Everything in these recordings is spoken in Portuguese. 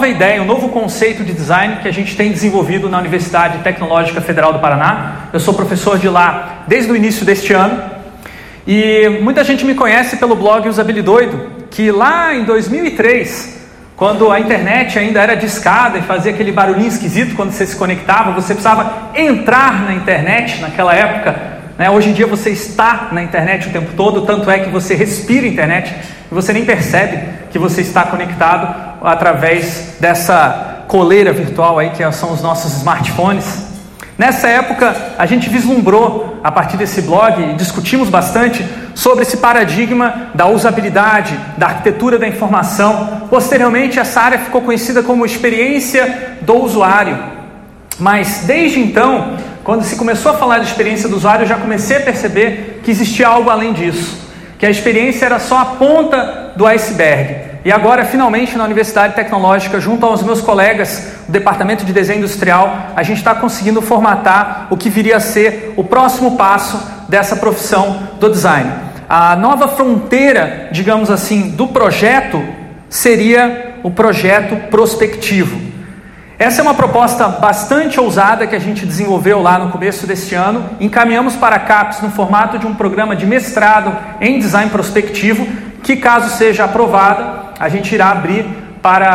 nova ideia, um novo conceito de design que a gente tem desenvolvido na Universidade Tecnológica Federal do Paraná. Eu sou professor de lá desde o início deste ano e muita gente me conhece pelo blog Usabilidoido, que lá em 2003, quando a internet ainda era discada e fazia aquele barulhinho esquisito quando você se conectava, você precisava entrar na internet naquela época. Né? Hoje em dia você está na internet o tempo todo, tanto é que você respira internet e você nem percebe que você está conectado através dessa coleira virtual aí que são os nossos smartphones. Nessa época, a gente vislumbrou a partir desse blog e discutimos bastante sobre esse paradigma da usabilidade, da arquitetura da informação. Posteriormente, essa área ficou conhecida como experiência do usuário. Mas desde então, quando se começou a falar de experiência do usuário, eu já comecei a perceber que existia algo além disso, que a experiência era só a ponta do iceberg. E agora, finalmente, na Universidade Tecnológica, junto aos meus colegas do Departamento de Desenho Industrial, a gente está conseguindo formatar o que viria a ser o próximo passo dessa profissão do design. A nova fronteira, digamos assim, do projeto seria o projeto prospectivo. Essa é uma proposta bastante ousada que a gente desenvolveu lá no começo deste ano. Encaminhamos para a CAPES no formato de um programa de mestrado em design prospectivo, que, caso seja aprovada, a gente irá abrir para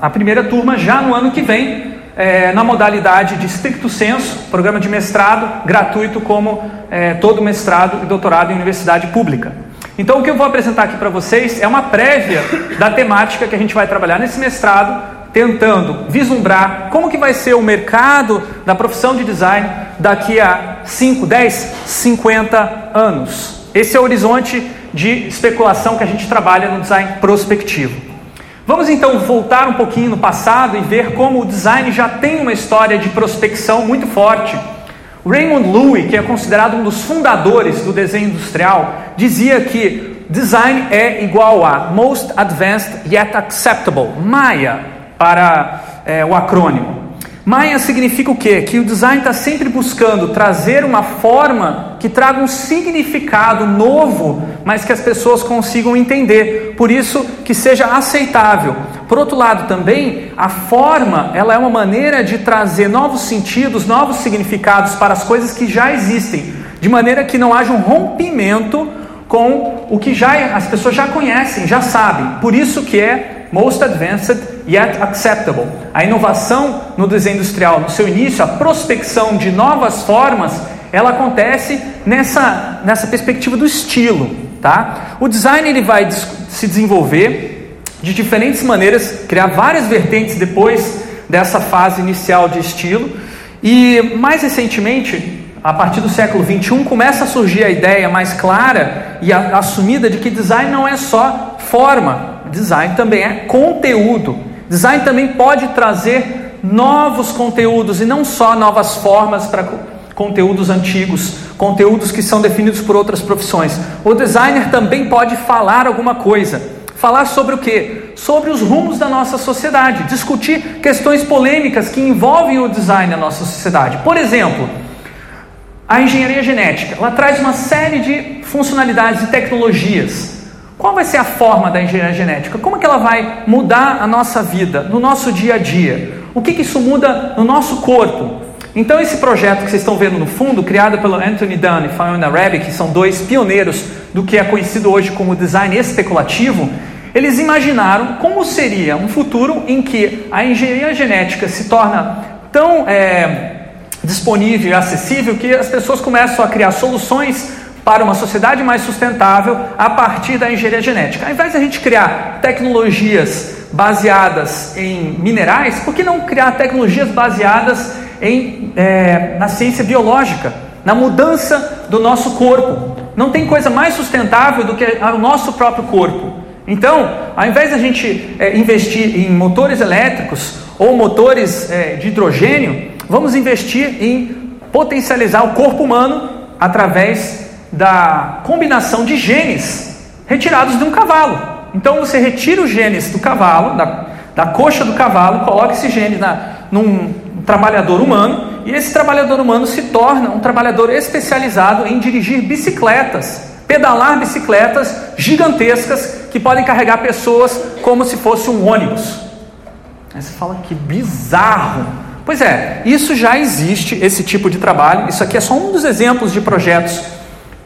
a, a primeira turma já no ano que vem, é, na modalidade de stricto senso, programa de mestrado gratuito, como é, todo mestrado e doutorado em universidade pública. Então, o que eu vou apresentar aqui para vocês é uma prévia da temática que a gente vai trabalhar nesse mestrado, tentando vislumbrar como que vai ser o mercado da profissão de design daqui a 5, 10, 50 anos. Esse é o horizonte de especulação que a gente trabalha no design prospectivo. Vamos então voltar um pouquinho no passado e ver como o design já tem uma história de prospecção muito forte. Raymond Loewy, que é considerado um dos fundadores do desenho industrial, dizia que design é igual a Most Advanced Yet Acceptable, MAIA, para é, o acrônimo. Maia significa o quê? Que o design está sempre buscando trazer uma forma que traga um significado novo, mas que as pessoas consigam entender. Por isso que seja aceitável. Por outro lado, também a forma ela é uma maneira de trazer novos sentidos, novos significados para as coisas que já existem, de maneira que não haja um rompimento com o que já as pessoas já conhecem, já sabem. Por isso que é most advanced yet acceptable. A inovação no desenho industrial, no seu início, a prospecção de novas formas, ela acontece nessa, nessa perspectiva do estilo. Tá? O design ele vai se desenvolver de diferentes maneiras, criar várias vertentes depois dessa fase inicial de estilo. E mais recentemente, a partir do século 21, começa a surgir a ideia mais clara e assumida de que design não é só forma, design também é conteúdo. Design também pode trazer novos conteúdos e não só novas formas para conteúdos antigos, conteúdos que são definidos por outras profissões. O designer também pode falar alguma coisa. Falar sobre o que? Sobre os rumos da nossa sociedade, discutir questões polêmicas que envolvem o design na nossa sociedade. Por exemplo, a engenharia genética, ela traz uma série de funcionalidades e tecnologias qual vai ser a forma da engenharia genética? Como é que ela vai mudar a nossa vida, no nosso dia a dia? O que, que isso muda no nosso corpo? Então, esse projeto que vocês estão vendo no fundo, criado pelo Anthony Dunn e Fiona Rabbit, que são dois pioneiros do que é conhecido hoje como design especulativo, eles imaginaram como seria um futuro em que a engenharia genética se torna tão é, disponível e acessível que as pessoas começam a criar soluções para uma sociedade mais sustentável a partir da engenharia genética. Ao invés de a gente criar tecnologias baseadas em minerais, por que não criar tecnologias baseadas em, é, na ciência biológica, na mudança do nosso corpo? Não tem coisa mais sustentável do que o nosso próprio corpo. Então, ao invés de a gente é, investir em motores elétricos ou motores é, de hidrogênio, vamos investir em potencializar o corpo humano através da combinação de genes retirados de um cavalo. Então você retira os genes do cavalo, da, da coxa do cavalo, coloca esse gene na, num trabalhador humano, e esse trabalhador humano se torna um trabalhador especializado em dirigir bicicletas, pedalar bicicletas gigantescas que podem carregar pessoas como se fosse um ônibus. Aí você fala que bizarro. Pois é, isso já existe, esse tipo de trabalho. Isso aqui é só um dos exemplos de projetos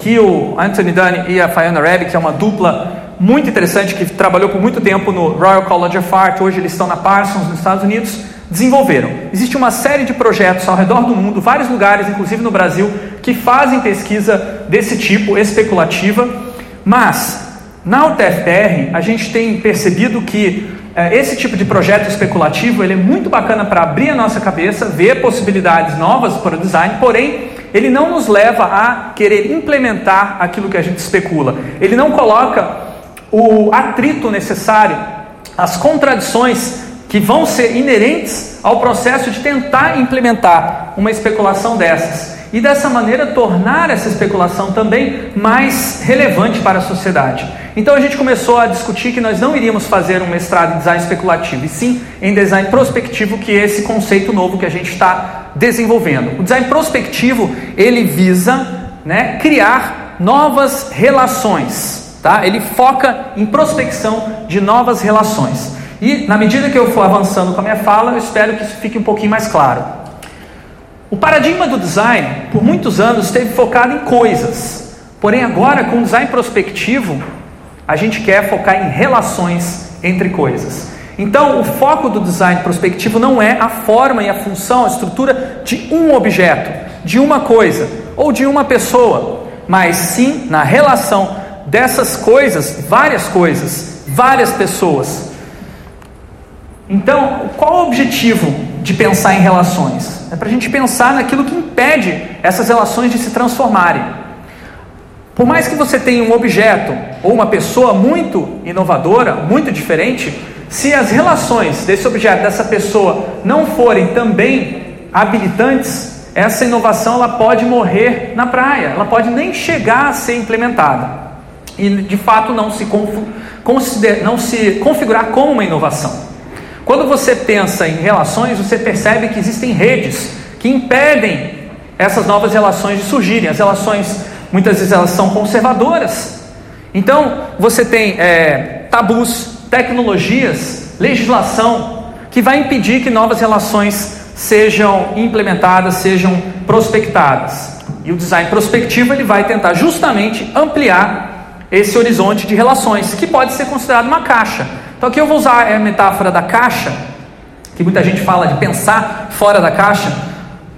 que o Anthony Dunn e a Fiona Rabb, que é uma dupla muito interessante, que trabalhou por muito tempo no Royal College of Art, hoje eles estão na Parsons, nos Estados Unidos, desenvolveram. Existe uma série de projetos ao redor do mundo, vários lugares, inclusive no Brasil, que fazem pesquisa desse tipo, especulativa, mas na UTFPR a gente tem percebido que eh, esse tipo de projeto especulativo ele é muito bacana para abrir a nossa cabeça, ver possibilidades novas para o design, porém ele não nos leva a querer implementar aquilo que a gente especula. Ele não coloca o atrito necessário, as contradições que vão ser inerentes ao processo de tentar implementar uma especulação dessas e dessa maneira tornar essa especulação também mais relevante para a sociedade. Então a gente começou a discutir que nós não iríamos fazer um mestrado em design especulativo, e sim em design prospectivo, que é esse conceito novo que a gente está desenvolvendo. O design prospectivo ele visa né, criar novas relações Tá? Ele foca em prospecção de novas relações. E na medida que eu for avançando com a minha fala, eu espero que isso fique um pouquinho mais claro. O paradigma do design, por muitos anos, esteve focado em coisas. Porém, agora, com o design prospectivo, a gente quer focar em relações entre coisas. Então, o foco do design prospectivo não é a forma e a função, a estrutura de um objeto, de uma coisa ou de uma pessoa, mas sim na relação dessas coisas, várias coisas, várias pessoas. Então, qual o objetivo de pensar em relações? É para a gente pensar naquilo que impede essas relações de se transformarem. Por mais que você tenha um objeto ou uma pessoa muito inovadora, muito diferente, se as relações desse objeto, dessa pessoa, não forem também habilitantes, essa inovação ela pode morrer na praia, ela pode nem chegar a ser implementada e de fato não se, não se configurar como uma inovação. Quando você pensa em relações, você percebe que existem redes que impedem essas novas relações de surgirem. As relações, muitas vezes, elas são conservadoras. Então, você tem é, tabus, tecnologias, legislação que vai impedir que novas relações sejam implementadas, sejam prospectadas. E o design prospectivo ele vai tentar justamente ampliar esse horizonte de relações, que pode ser considerado uma caixa. Então aqui eu vou usar a metáfora da caixa, que muita gente fala de pensar fora da caixa.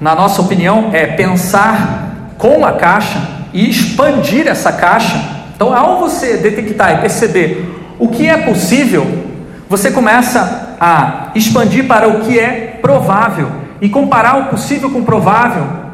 Na nossa opinião, é pensar com a caixa e expandir essa caixa. Então, ao você detectar e perceber o que é possível, você começa a expandir para o que é provável e comparar o possível com o provável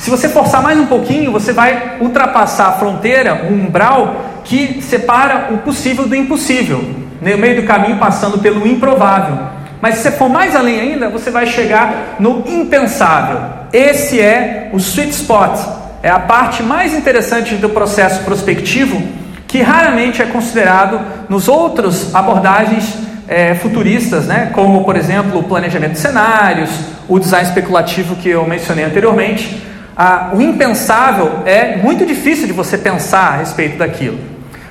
se você forçar mais um pouquinho, você vai ultrapassar a fronteira, o umbral que separa o possível do impossível, no meio do caminho passando pelo improvável. Mas se você for mais além ainda, você vai chegar no impensável. Esse é o sweet spot, é a parte mais interessante do processo prospectivo, que raramente é considerado nos outros abordagens é, futuristas, né? como por exemplo o planejamento de cenários, o design especulativo que eu mencionei anteriormente ah, o impensável é muito difícil de você pensar a respeito daquilo.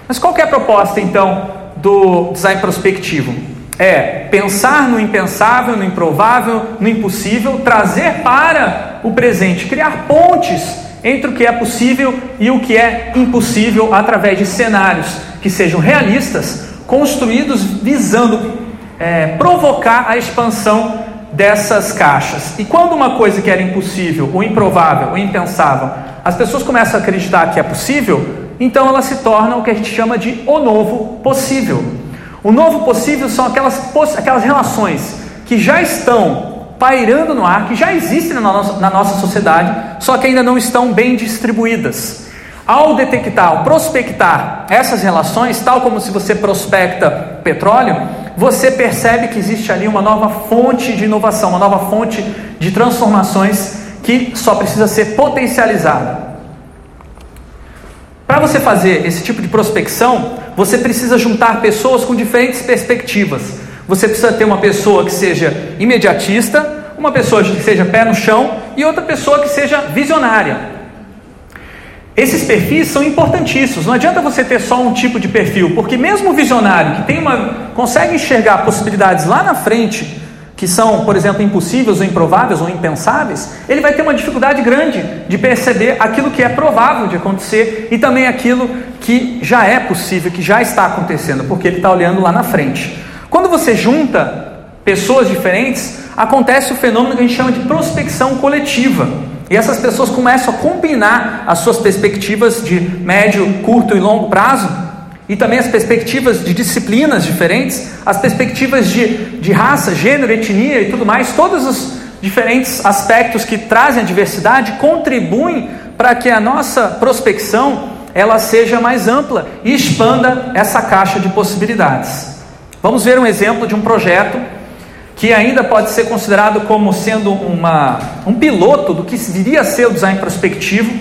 Mas qual é a proposta então do design prospectivo? É pensar no impensável, no improvável, no impossível, trazer para o presente, criar pontes entre o que é possível e o que é impossível através de cenários que sejam realistas, construídos visando é, provocar a expansão dessas caixas. E quando uma coisa que era impossível, ou improvável, ou impensável, as pessoas começam a acreditar que é possível, então ela se torna o que a gente chama de o novo possível. O novo possível são aquelas, aquelas relações que já estão pairando no ar, que já existem na nossa, na nossa sociedade, só que ainda não estão bem distribuídas. Ao detectar, ao prospectar essas relações, tal como se você prospecta petróleo, você percebe que existe ali uma nova fonte de inovação, uma nova fonte de transformações que só precisa ser potencializada. Para você fazer esse tipo de prospecção, você precisa juntar pessoas com diferentes perspectivas. Você precisa ter uma pessoa que seja imediatista, uma pessoa que seja pé no chão e outra pessoa que seja visionária. Esses perfis são importantíssimos. Não adianta você ter só um tipo de perfil, porque mesmo o visionário que tem uma consegue enxergar possibilidades lá na frente, que são, por exemplo, impossíveis ou improváveis ou impensáveis, ele vai ter uma dificuldade grande de perceber aquilo que é provável de acontecer e também aquilo que já é possível, que já está acontecendo, porque ele está olhando lá na frente. Quando você junta pessoas diferentes, acontece o fenômeno que a gente chama de prospecção coletiva. E essas pessoas começam a combinar as suas perspectivas de médio, curto e longo prazo e também as perspectivas de disciplinas diferentes, as perspectivas de, de raça, gênero, etnia e tudo mais, todos os diferentes aspectos que trazem a diversidade contribuem para que a nossa prospecção ela seja mais ampla e expanda essa caixa de possibilidades. Vamos ver um exemplo de um projeto que ainda pode ser considerado como sendo uma, um piloto do que viria a ser o design prospectivo.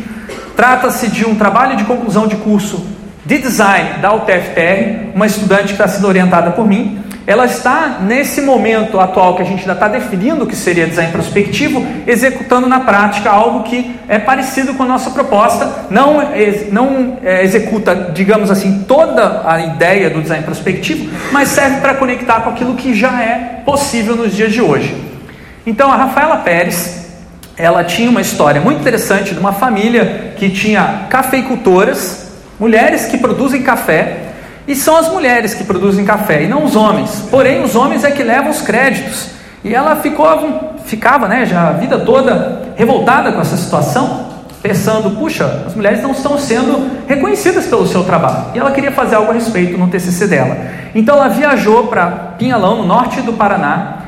Trata-se de um trabalho de conclusão de curso de design da UTFPR, uma estudante que está sendo orientada por mim, ela está nesse momento atual que a gente ainda está definindo o que seria design prospectivo, executando na prática algo que é parecido com a nossa proposta, não, não é, executa, digamos assim, toda a ideia do design prospectivo, mas serve para conectar com aquilo que já é possível nos dias de hoje. Então a Rafaela Pérez, ela tinha uma história muito interessante de uma família que tinha cafeicultoras mulheres que produzem café, e são as mulheres que produzem café, e não os homens. Porém, os homens é que levam os créditos. E ela ficou, ficava né, já a vida toda revoltada com essa situação, pensando: puxa, as mulheres não estão sendo reconhecidas pelo seu trabalho. E ela queria fazer algo a respeito no TCC dela. Então ela viajou para Pinhalão, no norte do Paraná,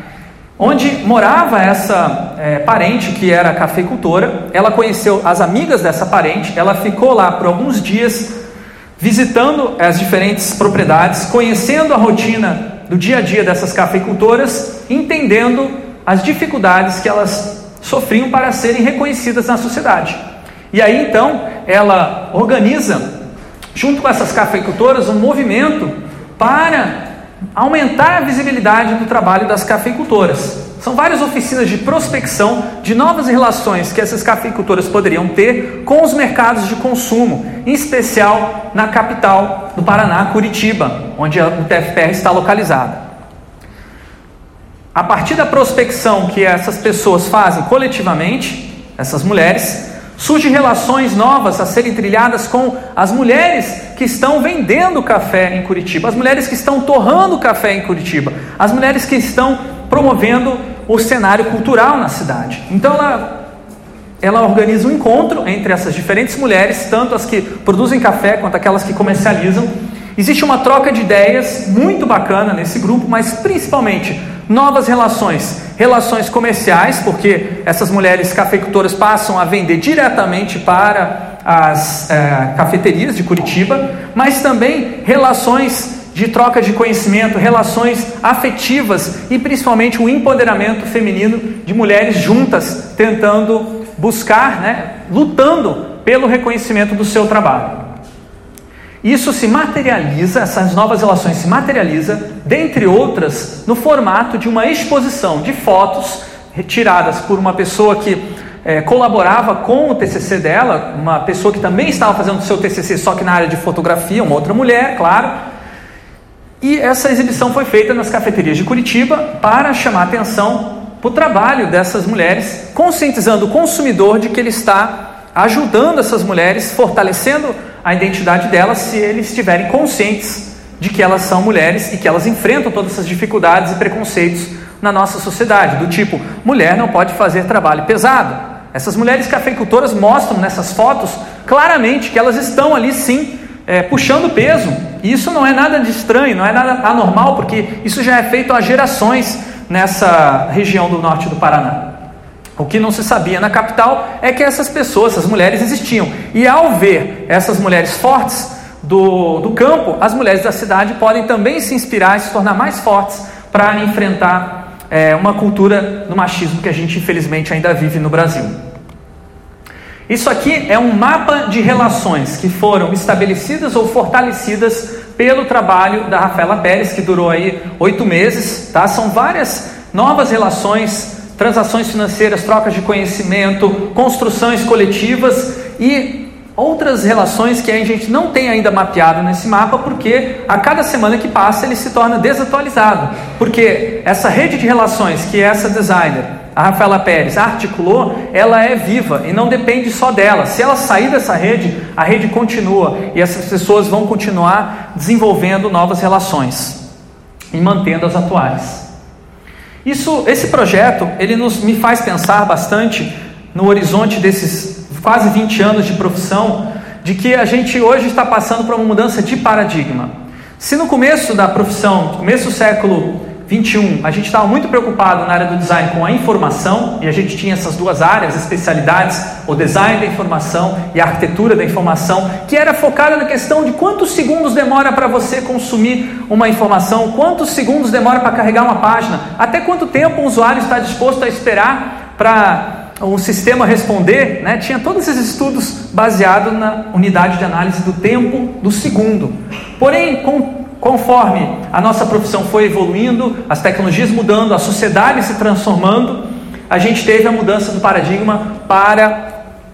onde morava essa é, parente que era cafeicultora. Ela conheceu as amigas dessa parente, ela ficou lá por alguns dias visitando as diferentes propriedades, conhecendo a rotina do dia a dia dessas cafeicultoras, entendendo as dificuldades que elas sofriam para serem reconhecidas na sociedade. E aí então ela organiza, junto com essas cafeicultoras, um movimento para aumentar a visibilidade do trabalho das cafeicultoras. São várias oficinas de prospecção de novas relações que essas cafeicultoras poderiam ter com os mercados de consumo, em especial na capital do Paraná, Curitiba, onde o TFPR está localizado. A partir da prospecção que essas pessoas fazem coletivamente, essas mulheres, Surgem relações novas a serem trilhadas com as mulheres que estão vendendo café em Curitiba, as mulheres que estão torrando café em Curitiba, as mulheres que estão promovendo o cenário cultural na cidade. Então ela, ela organiza um encontro entre essas diferentes mulheres, tanto as que produzem café quanto aquelas que comercializam. Existe uma troca de ideias muito bacana nesse grupo, mas principalmente novas relações, relações comerciais, porque essas mulheres cafeicultoras passam a vender diretamente para as é, cafeterias de Curitiba, mas também relações de troca de conhecimento, relações afetivas e principalmente o empoderamento feminino de mulheres juntas tentando buscar, né, lutando pelo reconhecimento do seu trabalho. Isso se materializa, essas novas relações se materializa, dentre outras, no formato de uma exposição de fotos retiradas por uma pessoa que é, colaborava com o TCC dela, uma pessoa que também estava fazendo seu TCC só que na área de fotografia, uma outra mulher, claro. E essa exibição foi feita nas cafeterias de Curitiba para chamar atenção para o trabalho dessas mulheres, conscientizando o consumidor de que ele está ajudando essas mulheres, fortalecendo a identidade delas se eles estiverem conscientes de que elas são mulheres e que elas enfrentam todas essas dificuldades e preconceitos na nossa sociedade, do tipo, mulher não pode fazer trabalho pesado. Essas mulheres cafeicultoras mostram nessas fotos claramente que elas estão ali sim é, puxando peso. E isso não é nada de estranho, não é nada anormal, porque isso já é feito há gerações nessa região do norte do Paraná. O que não se sabia na capital é que essas pessoas, essas mulheres existiam. E ao ver essas mulheres fortes do, do campo, as mulheres da cidade podem também se inspirar e se tornar mais fortes para enfrentar é, uma cultura do machismo que a gente infelizmente ainda vive no Brasil. Isso aqui é um mapa de relações que foram estabelecidas ou fortalecidas pelo trabalho da Rafaela Pérez, que durou aí oito meses. Tá? São várias novas relações transações financeiras, trocas de conhecimento, construções coletivas e outras relações que a gente não tem ainda mapeado nesse mapa, porque a cada semana que passa ele se torna desatualizado. Porque essa rede de relações que essa designer, a Rafaela Pérez, articulou, ela é viva e não depende só dela. Se ela sair dessa rede, a rede continua e essas pessoas vão continuar desenvolvendo novas relações e mantendo as atuais. Isso, esse projeto, ele nos, me faz pensar bastante no horizonte desses quase 20 anos de profissão, de que a gente hoje está passando por uma mudança de paradigma. Se no começo da profissão, começo do século 21, a gente estava muito preocupado na área do design com a informação, e a gente tinha essas duas áreas, especialidades, o design da informação e a arquitetura da informação, que era focada na questão de quantos segundos demora para você consumir uma informação, quantos segundos demora para carregar uma página, até quanto tempo o usuário está disposto a esperar para o sistema responder, né, tinha todos esses estudos baseados na unidade de análise do tempo do segundo. Porém, com, conforme a nossa profissão foi evoluindo, as tecnologias mudando, a sociedade se transformando, a gente teve a mudança do paradigma para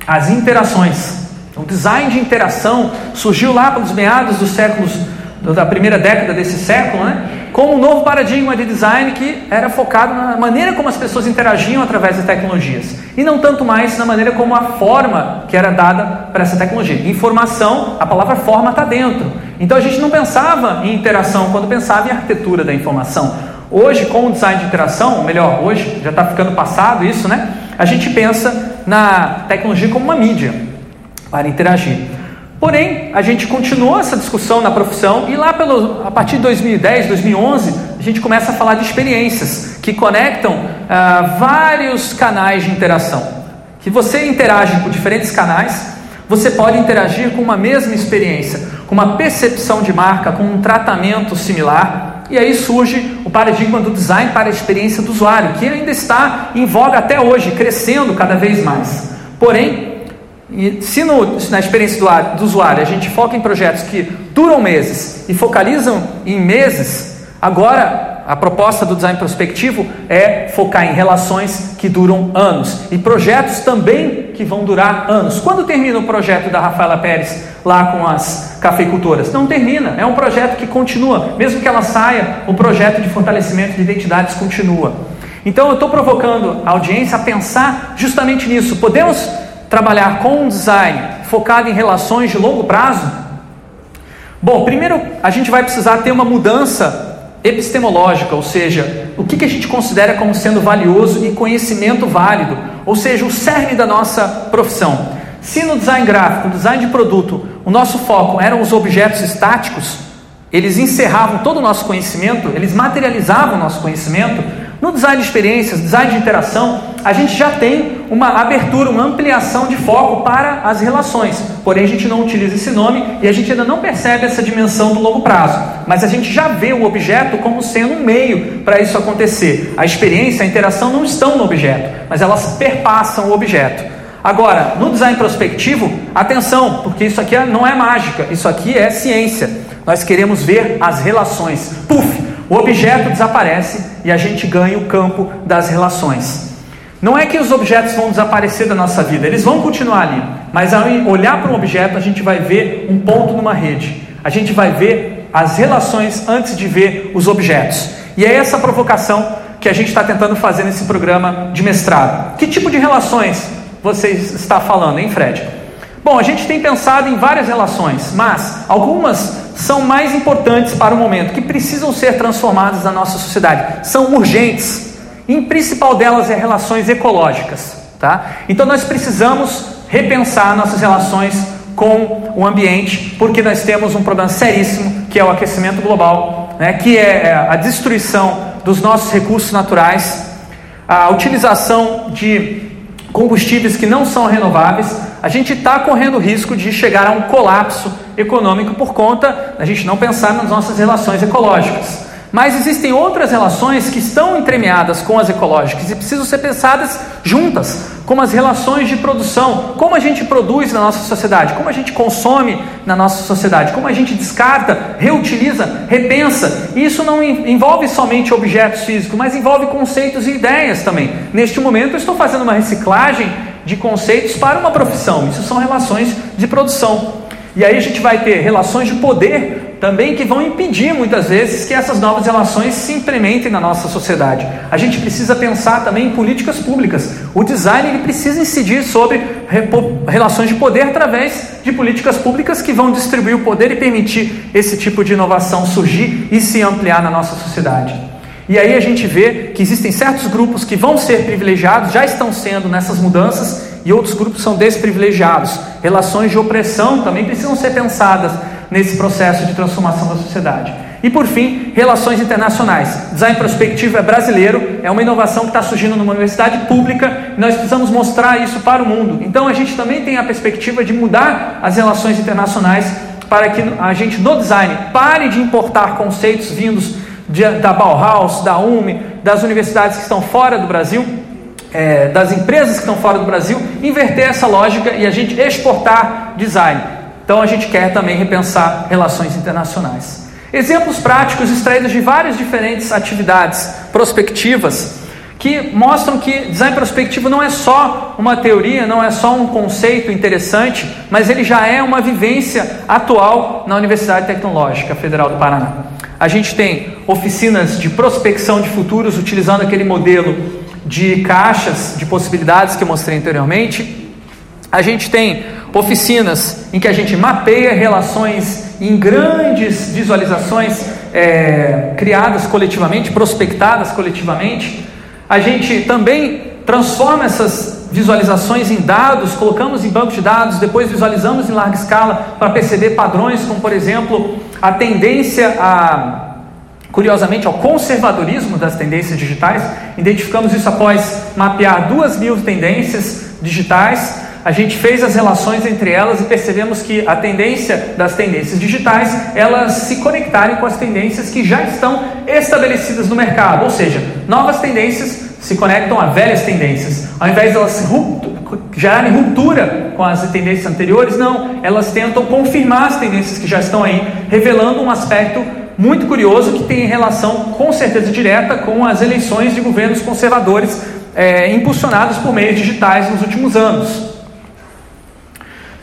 as interações. O design de interação surgiu lá pelos meados dos séculos da primeira década desse século, né? como um novo paradigma de design que era focado na maneira como as pessoas interagiam através das tecnologias e não tanto mais na maneira como a forma que era dada para essa tecnologia. Informação, a palavra forma está dentro. Então a gente não pensava em interação quando pensava em arquitetura da informação. Hoje, com o design de interação, ou melhor, hoje já está ficando passado isso, né? A gente pensa na tecnologia como uma mídia para interagir. Porém, a gente continuou essa discussão na profissão e lá pelo, a partir de 2010, 2011, a gente começa a falar de experiências que conectam ah, vários canais de interação. Que você interage por diferentes canais, você pode interagir com uma mesma experiência, com uma percepção de marca, com um tratamento similar. E aí surge o paradigma do design para a experiência do usuário, que ainda está em voga até hoje, crescendo cada vez mais. Porém, se no, na experiência do, do, usuário a gente foca em projetos que duram meses e focalizam em meses, agora a proposta do design prospectivo é focar em relações que duram anos e projetos também que vão durar anos. Quando termina o projeto da Rafaela Pérez lá com as cafeicultoras? Não termina, é um projeto que continua, mesmo que ela saia, o projeto de fortalecimento de identidades continua. Então eu estou provocando a audiência a pensar justamente nisso. Podemos trabalhar com um design focado em relações de longo prazo? Bom, primeiro a gente vai precisar ter uma mudança epistemológica, ou seja, o que, a gente considera como sendo valioso e conhecimento válido, ou seja, o cerne da nossa profissão. Se no design gráfico, design de produto, o nosso foco eram os objetos estáticos, eles encerravam todo o nosso conhecimento, eles materializavam o nosso conhecimento, no design de experiências, design de interação, a gente já tem uma abertura, uma ampliação de foco para as relações. Porém, a gente não utiliza esse nome e a gente ainda não percebe essa dimensão do longo prazo. Mas a gente já vê o objeto como sendo um meio para isso acontecer. A experiência, a interação não estão no objeto, mas elas perpassam o objeto. Agora, no design prospectivo, atenção, porque isso aqui não é mágica, isso aqui é ciência. Nós queremos ver as relações. Puf! O objeto desaparece e a gente ganha o campo das relações. Não é que os objetos vão desaparecer da nossa vida, eles vão continuar ali, mas ao olhar para um objeto, a gente vai ver um ponto numa rede, a gente vai ver as relações antes de ver os objetos. E é essa provocação que a gente está tentando fazer nesse programa de mestrado. Que tipo de relações você está falando, hein, Fred? Bom, a gente tem pensado em várias relações, mas algumas são mais importantes para o momento, que precisam ser transformadas na nossa sociedade, são urgentes. E em principal delas é relações ecológicas, tá? Então nós precisamos repensar nossas relações com o ambiente, porque nós temos um problema seríssimo, que é o aquecimento global, né? que é, é a destruição dos nossos recursos naturais, a utilização de combustíveis que não são renováveis, a gente está correndo o risco de chegar a um colapso econômico por conta da gente não pensar nas nossas relações ecológicas. Mas existem outras relações que estão entremeadas com as ecológicas e precisam ser pensadas juntas, como as relações de produção, como a gente produz na nossa sociedade, como a gente consome na nossa sociedade, como a gente descarta, reutiliza, repensa. E isso não envolve somente objetos físicos, mas envolve conceitos e ideias também. Neste momento, eu estou fazendo uma reciclagem de conceitos para uma profissão. Isso são relações de produção. E aí a gente vai ter relações de poder também que vão impedir muitas vezes que essas novas relações se implementem na nossa sociedade. A gente precisa pensar também em políticas públicas. O design ele precisa incidir sobre relações de poder através de políticas públicas que vão distribuir o poder e permitir esse tipo de inovação surgir e se ampliar na nossa sociedade. E aí a gente vê que existem certos grupos que vão ser privilegiados, já estão sendo nessas mudanças, e outros grupos são desprivilegiados. Relações de opressão também precisam ser pensadas nesse processo de transformação da sociedade. E por fim, relações internacionais. Design prospectivo é brasileiro, é uma inovação que está surgindo numa universidade pública nós precisamos mostrar isso para o mundo. Então a gente também tem a perspectiva de mudar as relações internacionais para que a gente no design pare de importar conceitos vindos de, da Bauhaus, da UME, das universidades que estão fora do Brasil é, das empresas que estão fora do Brasil, inverter essa lógica e a gente exportar design. Então a gente quer também repensar relações internacionais. Exemplos práticos extraídos de várias diferentes atividades prospectivas que mostram que design prospectivo não é só uma teoria, não é só um conceito interessante, mas ele já é uma vivência atual na Universidade Tecnológica Federal do Paraná. A gente tem oficinas de prospecção de futuros utilizando aquele modelo de caixas de possibilidades que eu mostrei anteriormente. A gente tem oficinas em que a gente mapeia relações em grandes visualizações é, criadas coletivamente, prospectadas coletivamente. A gente também transforma essas visualizações em dados, colocamos em bancos de dados, depois visualizamos em larga escala para perceber padrões, como por exemplo a tendência a curiosamente, ao conservadorismo das tendências digitais. Identificamos isso após mapear duas mil tendências digitais. A gente fez as relações entre elas e percebemos que a tendência das tendências digitais elas se conectarem com as tendências que já estão estabelecidas no mercado, ou seja, novas tendências se conectam a velhas tendências. Ao invés de elas gerarem ruptura com as tendências anteriores, não, elas tentam confirmar as tendências que já estão aí, revelando um aspecto muito curioso que tem relação com certeza direta com as eleições de governos conservadores é, impulsionados por meios digitais nos últimos anos.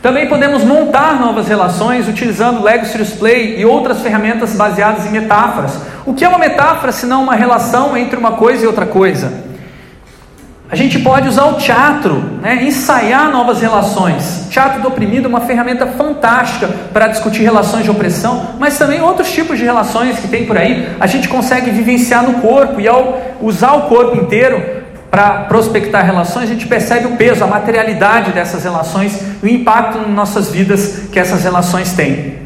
Também podemos montar novas relações utilizando Lego Serious Play e outras ferramentas baseadas em metáforas. O que é uma metáfora se não uma relação entre uma coisa e outra coisa? A gente pode usar o teatro, né, ensaiar novas relações. Teatro do oprimido é uma ferramenta fantástica para discutir relações de opressão, mas também outros tipos de relações que tem por aí. A gente consegue vivenciar no corpo e ao usar o corpo inteiro para prospectar relações, a gente percebe o peso, a materialidade dessas relações e o impacto nas nossas vidas que essas relações têm.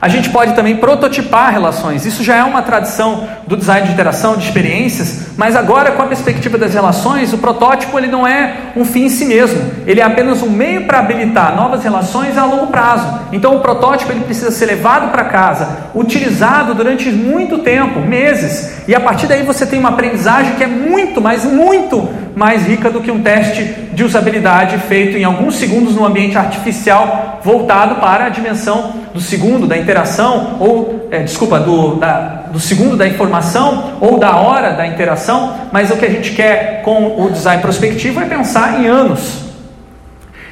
A gente pode também prototipar relações. Isso já é uma tradição do design de interação, de experiências, mas agora com a perspectiva das relações, o protótipo ele não é um fim em si mesmo. Ele é apenas um meio para habilitar novas relações a longo prazo. Então o protótipo ele precisa ser levado para casa, utilizado durante muito tempo, meses, e a partir daí você tem uma aprendizagem que é muito, mas muito mais rica do que um teste de usabilidade feito em alguns segundos no ambiente artificial voltado para a dimensão do segundo da interação ou é, desculpa do, da, do segundo da informação ou da hora da interação, mas o que a gente quer com o design prospectivo é pensar em anos.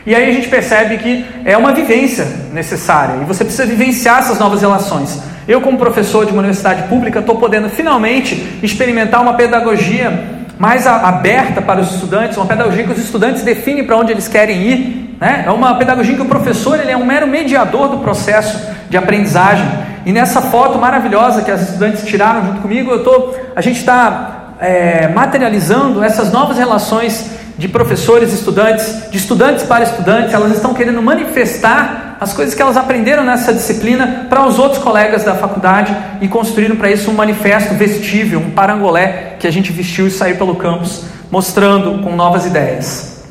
E aí a gente percebe que é uma vivência necessária e você precisa vivenciar essas novas relações. Eu, como professor de uma universidade pública, estou podendo finalmente experimentar uma pedagogia mais aberta para os estudantes, uma pedagogia que os estudantes definem para onde eles querem ir. Né? É uma pedagogia que o professor ele é um mero mediador do processo de aprendizagem. E nessa foto maravilhosa que as estudantes tiraram junto comigo, eu tô, a gente está é, materializando essas novas relações de professores estudantes, de estudantes para estudantes, elas estão querendo manifestar as coisas que elas aprenderam nessa disciplina para os outros colegas da faculdade e construíram para isso um manifesto vestível, um parangolé que a gente vestiu e saiu pelo campus mostrando com novas ideias.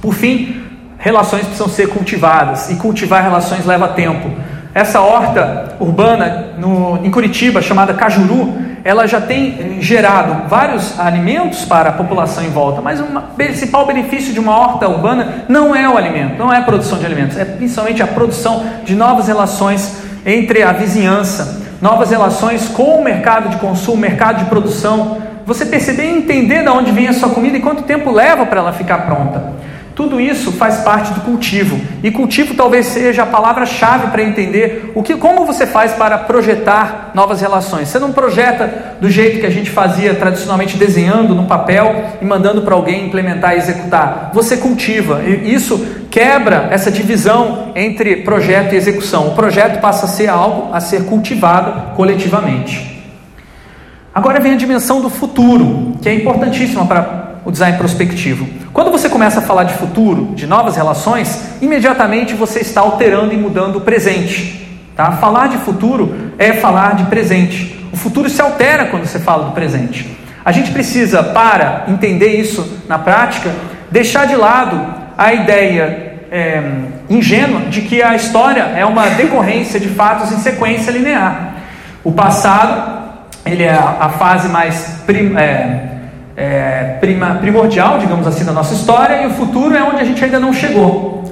Por fim, relações precisam ser cultivadas e cultivar relações leva tempo. Essa horta urbana no, em Curitiba, chamada Cajuru, ela já tem gerado vários alimentos para a população em volta, mas o principal benefício de uma horta urbana não é o alimento, não é a produção de alimentos, é principalmente a produção de novas relações entre a vizinhança, novas relações com o mercado de consumo, mercado de produção. Você perceber e entender de onde vem a sua comida e quanto tempo leva para ela ficar pronta. Tudo isso faz parte do cultivo. E cultivo talvez seja a palavra-chave para entender o que, como você faz para projetar novas relações. Você não projeta do jeito que a gente fazia tradicionalmente, desenhando no papel e mandando para alguém implementar e executar. Você cultiva. E isso quebra essa divisão entre projeto e execução. O projeto passa a ser algo a ser cultivado coletivamente. Agora vem a dimensão do futuro, que é importantíssima para o design prospectivo. Quando você começa a falar de futuro, de novas relações, imediatamente você está alterando e mudando o presente. Tá? Falar de futuro é falar de presente. O futuro se altera quando você fala do presente. A gente precisa, para entender isso na prática, deixar de lado a ideia é, ingênua de que a história é uma decorrência de fatos em sequência linear. O passado ele é a, fase mais prim, é, é, prima, primordial, digamos assim, da nossa história, e o futuro é onde a gente ainda não chegou.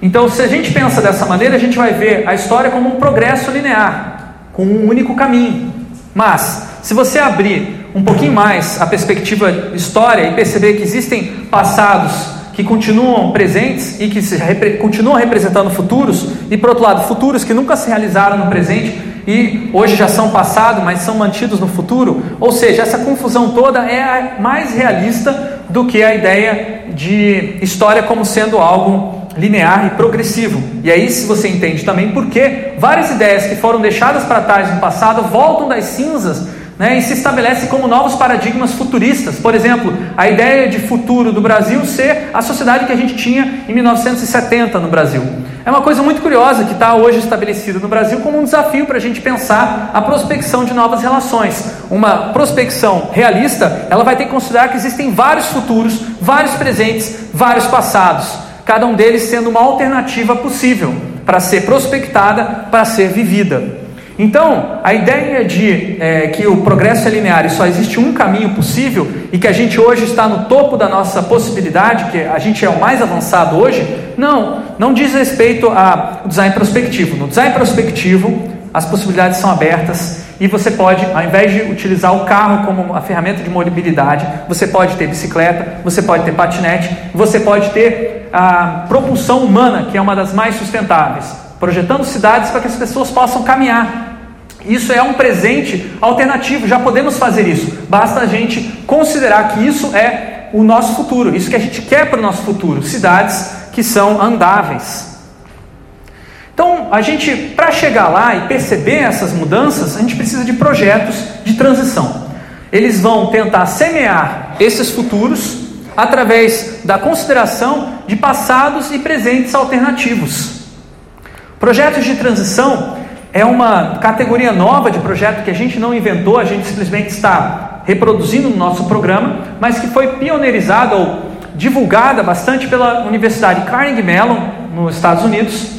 Então, se a gente pensa dessa maneira, a gente vai ver a história como um progresso linear, com um único caminho. Mas, se você abrir um pouquinho mais a perspectiva história e perceber que existem passados que continuam presentes e que se, repre, continuam representando futuros, e por outro lado, futuros que nunca se realizaram no presente e hoje já são passado, mas são mantidos no futuro. Ou seja, essa confusão toda é mais realista do que a ideia de história como sendo algo linear e progressivo. E aí, se você entende também por que várias ideias que foram deixadas para trás no passado voltam das cinzas né, e se estabelece como novos paradigmas futuristas. Por exemplo, a ideia de futuro do Brasil ser a sociedade que a gente tinha em 1970 no Brasil. É uma coisa muito curiosa que está hoje estabelecida no Brasil como um desafio para a gente pensar a prospecção de novas relações. Uma prospecção realista, ela vai ter que considerar que existem vários futuros, vários presentes, vários passados, cada um deles sendo uma alternativa possível para ser prospectada, para ser vivida. Então, a ideia de é, que o progresso é linear e só existe um caminho possível e que a gente hoje está no topo da nossa possibilidade, que a gente é o mais avançado hoje, não, não diz respeito ao design prospectivo. No design prospectivo, as possibilidades são abertas e você pode, ao invés de utilizar o carro como uma ferramenta de mobilidade, você pode ter bicicleta, você pode ter patinete, você pode ter a propulsão humana, que é uma das mais sustentáveis projetando cidades para que as pessoas possam caminhar. Isso é um presente alternativo, já podemos fazer isso. Basta a gente considerar que isso é o nosso futuro, isso que a gente quer para o nosso futuro, cidades que são andáveis. Então, a gente, para chegar lá e perceber essas mudanças, a gente precisa de projetos de transição. Eles vão tentar semear esses futuros através da consideração de passados e presentes alternativos. Projetos de transição é uma categoria nova de projeto que a gente não inventou, a gente simplesmente está reproduzindo no nosso programa, mas que foi pioneirizada ou divulgada bastante pela Universidade Carnegie Mellon, nos Estados Unidos.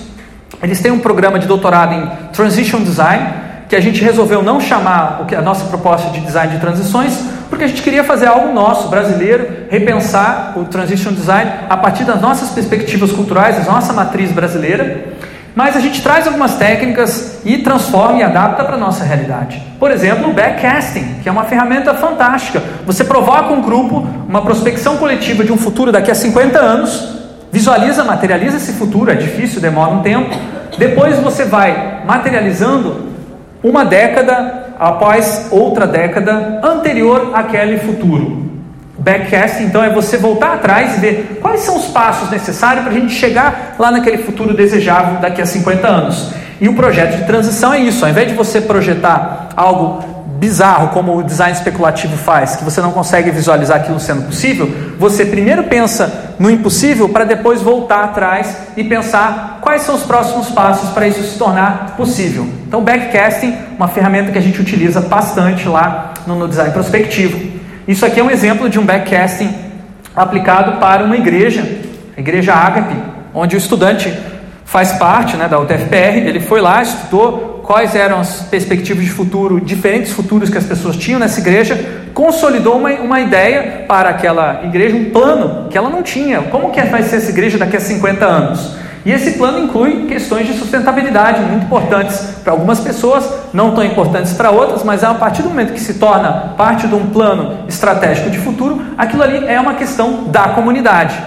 Eles têm um programa de doutorado em Transition Design, que a gente resolveu não chamar o que a nossa proposta de design de transições, porque a gente queria fazer algo nosso, brasileiro, repensar o transition design a partir das nossas perspectivas culturais, da nossa matriz brasileira mas a gente traz algumas técnicas e transforma e adapta para a nossa realidade. Por exemplo, o backcasting, que é uma ferramenta fantástica. Você provoca um grupo, uma prospecção coletiva de um futuro daqui a 50 anos, visualiza, materializa esse futuro, é difícil, demora um tempo. Depois você vai materializando uma década após outra década anterior àquele futuro. Backcast, então, é você voltar atrás e ver quais são os passos necessários para a gente chegar lá naquele futuro desejável daqui a 50 anos. E o projeto de transição é isso, ao invés de você projetar algo bizarro como o design especulativo faz, que você não consegue visualizar aquilo sendo possível, você primeiro pensa no impossível para depois voltar atrás e pensar quais são os próximos passos para isso se tornar possível. Então, backcasting, uma ferramenta que a gente utiliza bastante lá no design prospectivo. Isso aqui é um exemplo de um backcasting aplicado para uma igreja, a igreja Ágape, onde o estudante faz parte né, da UTFPR, ele foi lá, estudou quais eram as perspectivas de futuro, diferentes futuros que as pessoas tinham nessa igreja, consolidou uma, uma ideia para aquela igreja, um plano que ela não tinha. Como que vai ser essa igreja daqui a 50 anos? E esse plano inclui questões de sustentabilidade muito importantes para algumas pessoas, não tão importantes para outras, mas a partir do momento que se torna parte de um plano estratégico de futuro, aquilo ali é uma questão da comunidade.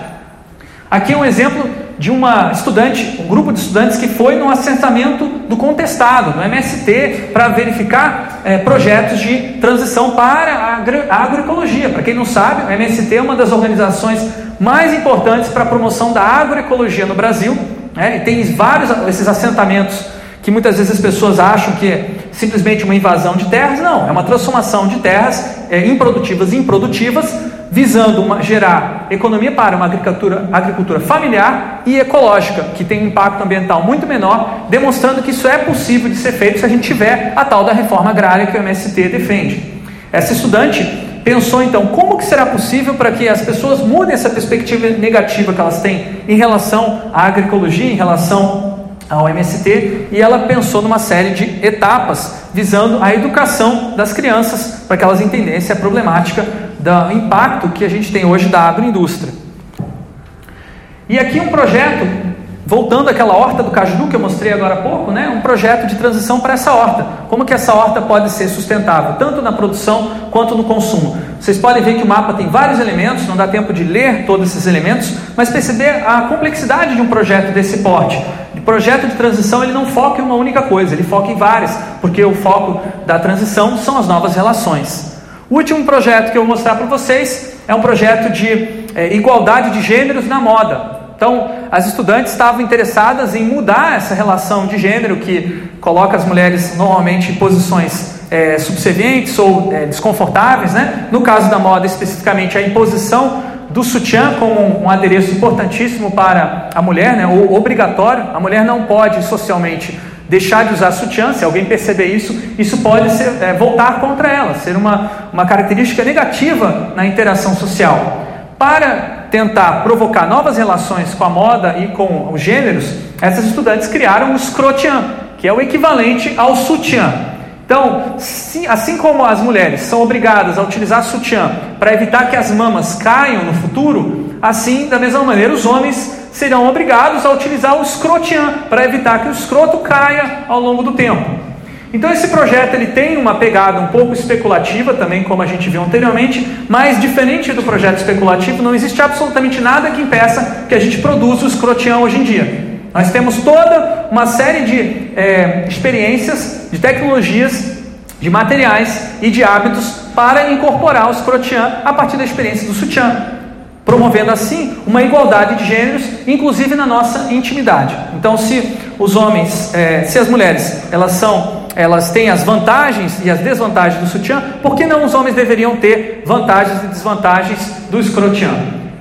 Aqui é um exemplo de uma estudante, um grupo de estudantes que foi no assentamento do contestado, no MST, para verificar é, projetos de transição para a, agro a agroecologia. Para quem não sabe, o MST é uma das organizações mais importantes para a promoção da agroecologia no Brasil. Né? E tem vários esses assentamentos que muitas vezes as pessoas acham que é simplesmente uma invasão de terras. Não, é uma transformação de terras é, improdutivas em produtivas visando uma, gerar economia para uma agricultura, agricultura familiar e ecológica, que tem um impacto ambiental muito menor, demonstrando que isso é possível de ser feito se a gente tiver a tal da reforma agrária que o MST defende. Essa estudante pensou então como que será possível para que as pessoas mudem essa perspectiva negativa que elas têm em relação à agroecologia, em relação ao MST, e ela pensou numa série de etapas visando a educação das crianças para que elas entendessem a problemática do impacto que a gente tem hoje da agroindústria. E aqui um projeto, voltando àquela horta do Caju que eu mostrei agora há pouco, né? um projeto de transição para essa horta. Como que essa horta pode ser sustentável, tanto na produção quanto no consumo. Vocês podem ver que o mapa tem vários elementos, não dá tempo de ler todos esses elementos, mas perceber a complexidade de um projeto desse porte. O projeto de transição ele não foca em uma única coisa, ele foca em várias, porque o foco da transição são as novas relações. O último projeto que eu vou mostrar para vocês é um projeto de é, igualdade de gêneros na moda. Então, as estudantes estavam interessadas em mudar essa relação de gênero que coloca as mulheres normalmente em posições é, subservientes ou é, desconfortáveis. Né? No caso da moda, especificamente, a imposição do sutiã como um adereço importantíssimo para a mulher, né? ou obrigatório. A mulher não pode socialmente deixar de usar sutiã, se alguém perceber isso, isso pode ser, é, voltar contra ela, ser uma, uma característica negativa na interação social. Para tentar provocar novas relações com a moda e com os gêneros, essas estudantes criaram o scrotian, que é o equivalente ao sutiã. Então, assim como as mulheres são obrigadas a utilizar sutiã para evitar que as mamas caiam no futuro, assim, da mesma maneira, os homens serão obrigados a utilizar o escrotian para evitar que o escroto caia ao longo do tempo. Então esse projeto ele tem uma pegada um pouco especulativa também, como a gente viu anteriormente, mas diferente do projeto especulativo, não existe absolutamente nada que impeça que a gente produza o escrotian hoje em dia. Nós temos toda uma série de é, experiências, de tecnologias, de materiais e de hábitos para incorporar o escrotian a partir da experiência do sutiã promovendo assim uma igualdade de gêneros, inclusive na nossa intimidade. Então, se os homens, é, se as mulheres, elas são, elas têm as vantagens e as desvantagens do sutiã, por que não os homens deveriam ter vantagens e desvantagens do escrotiã?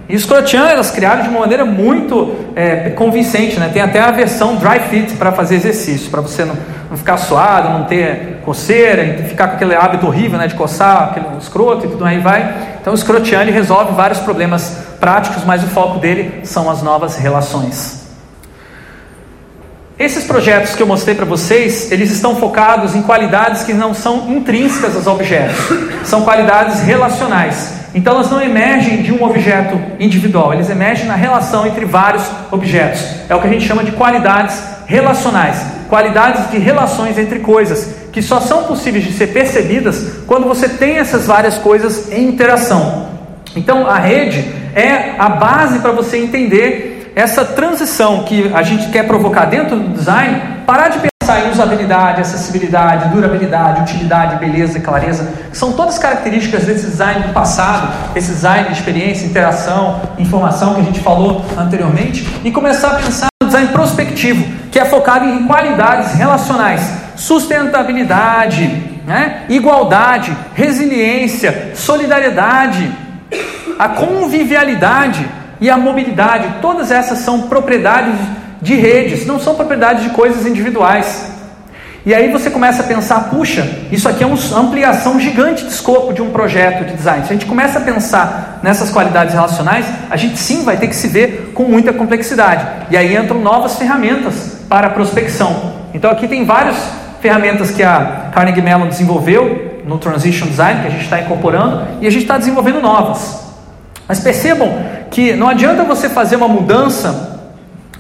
E o escrotiã elas criaram de uma maneira muito é, convincente, né? Tem até a versão dry fit para fazer exercício, para você não, não, ficar suado, não ter coceira, ficar com aquele hábito horrível, né, de coçar aquele escroto e tudo aí vai. Então o escrotiã resolve vários problemas práticos, mas o foco dele são as novas relações. Esses projetos que eu mostrei para vocês, eles estão focados em qualidades que não são intrínsecas aos objetos, são qualidades relacionais. Então elas não emergem de um objeto individual, eles emergem na relação entre vários objetos. É o que a gente chama de qualidades relacionais, qualidades de relações entre coisas, que só são possíveis de ser percebidas quando você tem essas várias coisas em interação. Então a rede é a base para você entender essa transição que a gente quer provocar dentro do design, parar de pensar em usabilidade, acessibilidade, durabilidade, utilidade, beleza e clareza, que são todas características desse design do passado, esse design de experiência, interação, informação que a gente falou anteriormente, e começar a pensar no design prospectivo, que é focado em qualidades relacionais, sustentabilidade, né? igualdade, resiliência, solidariedade, a convivialidade e a mobilidade, todas essas são propriedades de redes, não são propriedades de coisas individuais. E aí você começa a pensar, puxa, isso aqui é uma ampliação gigante de escopo de um projeto de design. Se a gente começa a pensar nessas qualidades relacionais, a gente sim vai ter que se ver com muita complexidade. E aí entram novas ferramentas para a prospecção. Então aqui tem várias ferramentas que a Carnegie Mellon desenvolveu no Transition Design, que a gente está incorporando, e a gente está desenvolvendo novas. Mas percebam que não adianta você fazer uma mudança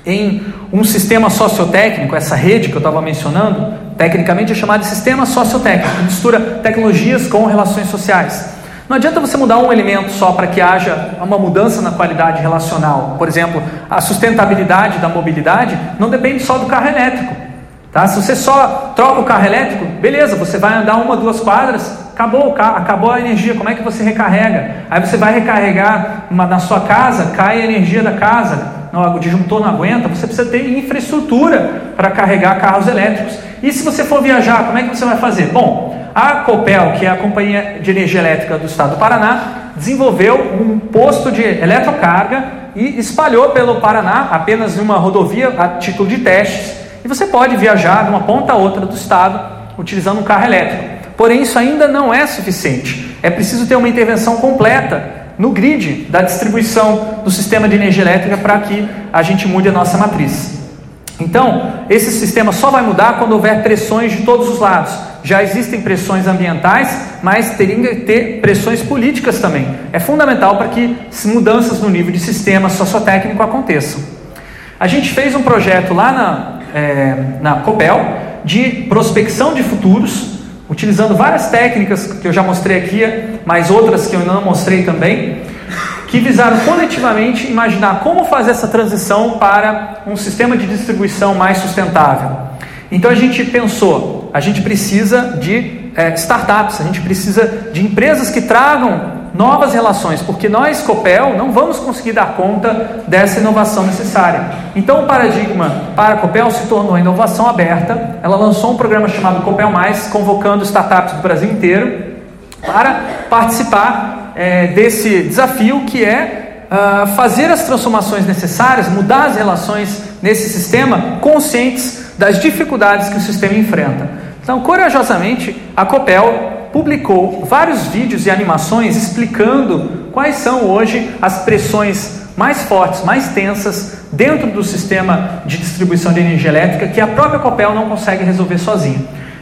em um sistema sociotécnico, essa rede que eu estava mencionando, tecnicamente é chamada de sistema sociotécnico, que mistura tecnologias com relações sociais. Não adianta você mudar um elemento só para que haja uma mudança na qualidade relacional. Por exemplo, a sustentabilidade da mobilidade não depende só do carro elétrico. Tá? Se você só troca o carro elétrico, beleza, você vai andar uma, duas quadras, acabou, acabou a energia, como é que você recarrega? Aí você vai recarregar uma, na sua casa, cai a energia da casa, o disjuntor não aguenta, você precisa ter infraestrutura para carregar carros elétricos. E se você for viajar, como é que você vai fazer? Bom, a Copel, que é a Companhia de Energia Elétrica do Estado do Paraná, desenvolveu um posto de eletrocarga e espalhou pelo Paraná apenas uma rodovia a título de testes. E você pode viajar de uma ponta a outra do estado utilizando um carro elétrico. Porém, isso ainda não é suficiente. É preciso ter uma intervenção completa no grid da distribuição do sistema de energia elétrica para que a gente mude a nossa matriz. Então, esse sistema só vai mudar quando houver pressões de todos os lados. Já existem pressões ambientais, mas teriam que ter pressões políticas também. É fundamental para que mudanças no nível de sistema sociotécnico aconteçam. A gente fez um projeto lá na, é, na COPEL de prospecção de futuros utilizando várias técnicas que eu já mostrei aqui, mas outras que eu não mostrei também, que visaram coletivamente imaginar como fazer essa transição para um sistema de distribuição mais sustentável. Então a gente pensou, a gente precisa de é, startups, a gente precisa de empresas que tragam novas relações, porque nós, Copel, não vamos conseguir dar conta dessa inovação necessária. Então, o paradigma para a Copel se tornou a inovação aberta. Ela lançou um programa chamado Copel Mais, convocando startups do Brasil inteiro para participar é, desse desafio que é uh, fazer as transformações necessárias, mudar as relações nesse sistema, conscientes das dificuldades que o sistema enfrenta. Então, corajosamente, a Copel publicou vários vídeos e animações explicando quais são hoje as pressões mais fortes, mais tensas dentro do sistema de distribuição de energia elétrica que a própria Copel não consegue resolver sozinha.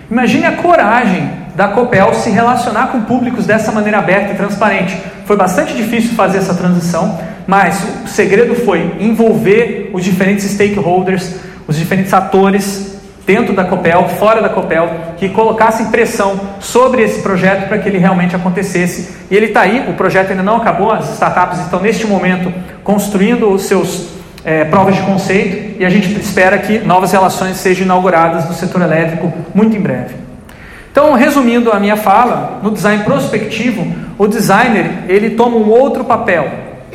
Imagine a coragem da Copel se relacionar com públicos dessa maneira aberta e transparente. Foi bastante difícil fazer essa transição, mas o segredo foi envolver os diferentes stakeholders, os diferentes atores dentro da Copel, fora da Copel, que colocassem pressão sobre esse projeto para que ele realmente acontecesse. E ele está aí, o projeto ainda não acabou, as startups estão neste momento construindo os seus é, provas de conceito e a gente espera que novas relações sejam inauguradas no setor elétrico muito em breve. Então, resumindo a minha fala, no design prospectivo, o designer ele toma um outro papel.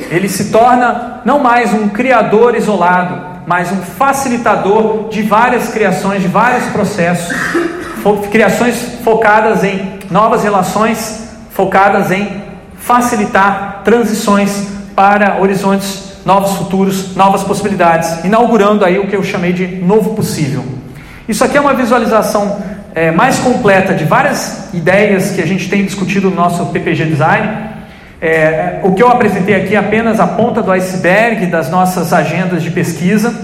Ele se torna não mais um criador isolado, mas um facilitador de várias criações, de vários processos, criações focadas em novas relações, focadas em facilitar transições para horizontes, novos futuros, novas possibilidades, inaugurando aí o que eu chamei de novo possível. Isso aqui é uma visualização é, mais completa de várias ideias que a gente tem discutido no nosso PPG Design. É, o que eu apresentei aqui é apenas a ponta do iceberg das nossas agendas de pesquisa.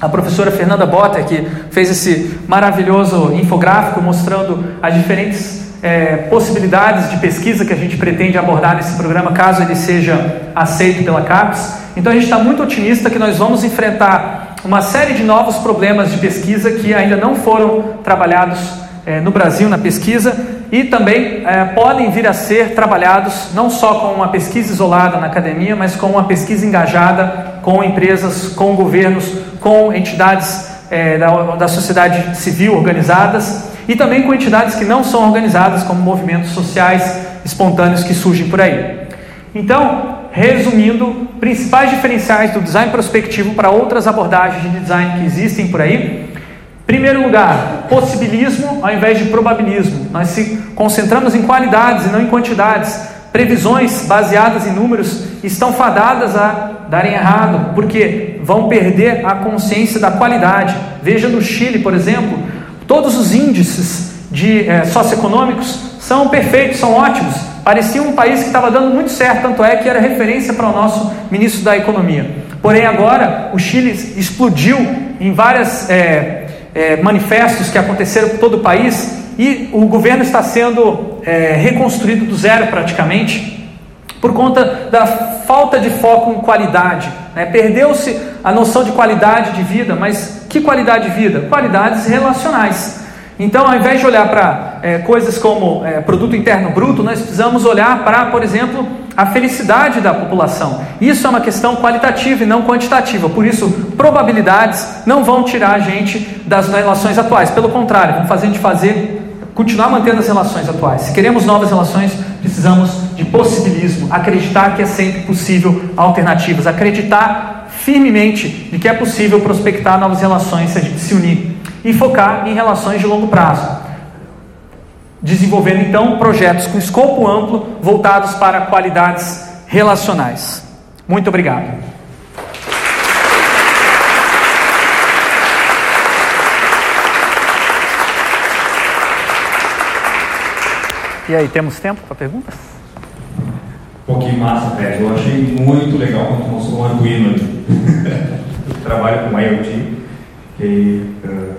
A professora Fernanda Bota, que fez esse maravilhoso infográfico mostrando as diferentes é, possibilidades de pesquisa que a gente pretende abordar nesse programa, caso ele seja aceito pela CAPES. Então a gente está muito otimista que nós vamos enfrentar uma série de novos problemas de pesquisa que ainda não foram trabalhados é, no Brasil na pesquisa e também é, podem vir a ser trabalhados não só com uma pesquisa isolada na academia, mas com uma pesquisa engajada com empresas, com governos, com entidades é, da, da sociedade civil organizadas e também com entidades que não são organizadas, como movimentos sociais espontâneos que surgem por aí. Então, resumindo, principais diferenciais do design prospectivo para outras abordagens de design que existem por aí Primeiro lugar, possibilismo ao invés de probabilismo. Nós se concentramos em qualidades e não em quantidades. Previsões baseadas em números estão fadadas a darem errado, porque vão perder a consciência da qualidade. Veja no Chile, por exemplo, todos os índices de é, socioeconômicos são perfeitos, são ótimos. Parecia um país que estava dando muito certo, tanto é que era referência para o nosso ministro da Economia. Porém, agora o Chile explodiu em várias é, é, manifestos que aconteceram por todo o país e o governo está sendo é, reconstruído do zero praticamente por conta da falta de foco em qualidade. Né? Perdeu-se a noção de qualidade de vida, mas que qualidade de vida? Qualidades relacionais. Então, ao invés de olhar para é, coisas como é, produto interno bruto, nós precisamos olhar para, por exemplo, a felicidade da população. Isso é uma questão qualitativa e não quantitativa. Por isso, probabilidades não vão tirar a gente das relações atuais. Pelo contrário, vão fazer a gente fazer continuar mantendo as relações atuais. Se queremos novas relações, precisamos de possibilismo, acreditar que é sempre possível alternativas, acreditar firmemente de que é possível prospectar novas relações se a gente se unir e focar em relações de longo prazo. Desenvolvendo então projetos com escopo amplo voltados para qualidades relacionais. Muito obrigado. E aí, temos tempo para perguntas? Um pouquinho massa, Fred. Eu achei muito legal quando mostrou o Arduino ali. Trabalho com IoT. E, uh,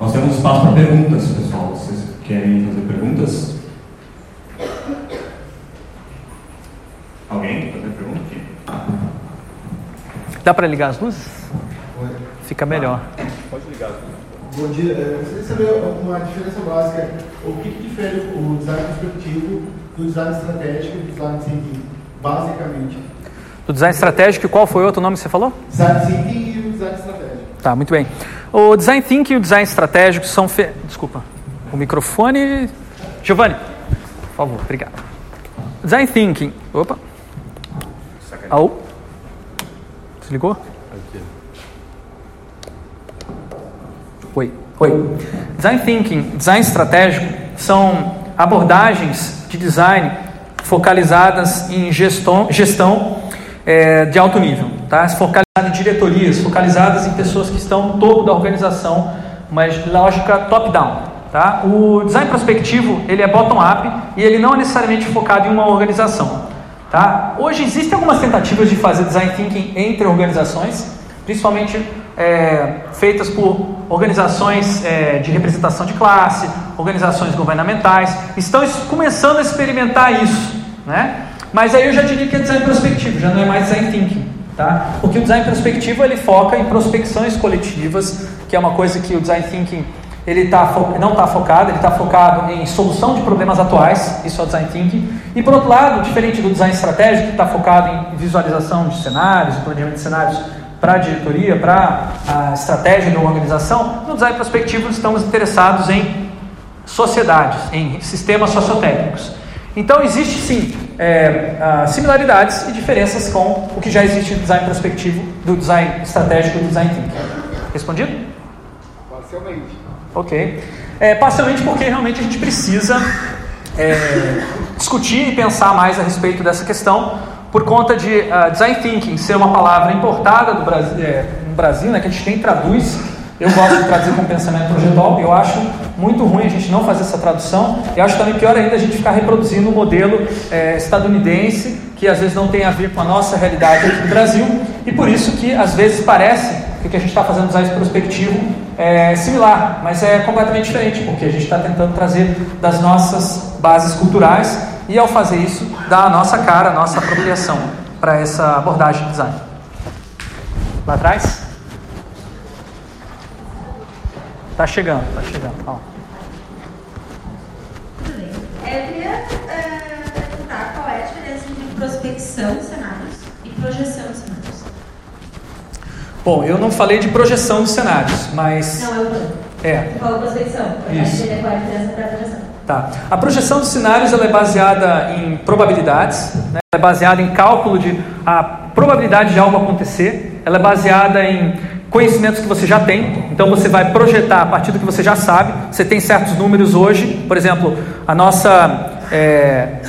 nós temos espaço para perguntas, pessoal. Querem fazer perguntas? Alguém fazer pergunta aqui? Dá para ligar as luzes? Fica melhor. Pode ligar as luzes. Bom dia. Eu gostaria de saber uma diferença básica. O que, que difere o design perspectivo do design estratégico e do design thinking, basicamente? Do design estratégico, qual foi o outro nome que você falou? Design thinking e o design estratégico. Tá, muito bem. O design thinking e o design estratégico são. Fe... Desculpa. O microfone. Giovanni, por favor, obrigado. Design thinking. Opa. Alô? Desligou? Oi. Oi. Design thinking, design estratégico são abordagens de design focalizadas em gestão, gestão é, de alto nível, tá? Focalizadas em diretorias, focalizadas em pessoas que estão no topo da organização, mas lógica top-down, tá? O design prospectivo ele é bottom-up e ele não é necessariamente focado em uma organização, tá? Hoje existem algumas tentativas de fazer design thinking entre organizações, principalmente é, feitas por organizações é, de representação de classe, organizações governamentais, estão começando a experimentar isso, né? Mas aí eu já diria que é design prospectivo, já não é mais design thinking, tá? Porque o design prospectivo ele foca em prospecções coletivas, que é uma coisa que o design thinking ele tá não está focado, ele está focado em solução de problemas atuais, isso é o design thinking. E por outro lado, diferente do design estratégico, que está focado em visualização de cenários, planejamento de cenários para a diretoria, para a estratégia da organização, no design prospectivo estamos interessados em sociedades, em sistemas sociotécnicos. Então, existe sim é, similaridades e diferenças com o que já existe no design prospectivo, do design estratégico e do design thinking. Respondido? Parcialmente. Ok. É, parcialmente porque realmente a gente precisa é, discutir e pensar mais a respeito dessa questão, por conta de uh, design thinking ser uma palavra importada do Brasil, é, no Brasil, né, que a gente nem traduz. Eu gosto de traduzir com pensamento projetual, eu acho muito ruim a gente não fazer essa tradução. E acho também pior ainda a gente ficar reproduzindo o um modelo é, estadunidense, que às vezes não tem a ver com a nossa realidade aqui do Brasil. E por isso que às vezes parece que o que a gente está fazendo no design prospectivo é similar, mas é completamente diferente, porque a gente está tentando trazer das nossas bases culturais e ao fazer isso, dá a nossa cara, a nossa apropriação para essa abordagem de design. Lá atrás? Tá chegando, tá chegando. Ó. É, eu queria é, perguntar qual é a diferença entre prospecção de cenários e projeção de cenários. Bom, eu não falei de projeção de cenários, mas. Não, eu É. Você falou prospecção. Isso. é a diferença para a projeção. Tá. A projeção dos cenários ela é baseada em probabilidades, né? ela é baseada em cálculo de a probabilidade de algo acontecer, ela é baseada em conhecimentos que você já tem, então você vai projetar a partir do que você já sabe. Você tem certos números hoje, por exemplo, a nossa é,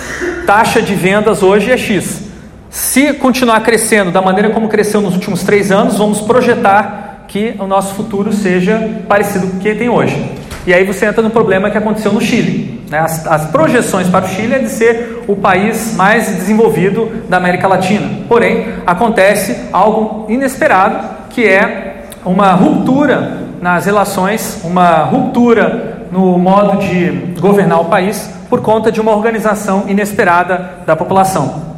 taxa de vendas hoje é X. Se continuar crescendo da maneira como cresceu nos últimos três anos, vamos projetar que o nosso futuro seja parecido com o que tem hoje. E aí você entra no problema que aconteceu no Chile. Né? As, as, projeções para o Chile é de ser o país mais desenvolvido da América Latina. Porém, acontece algo inesperado, que é uma ruptura nas relações, uma ruptura no modo de governar o país por conta de uma organização inesperada da população.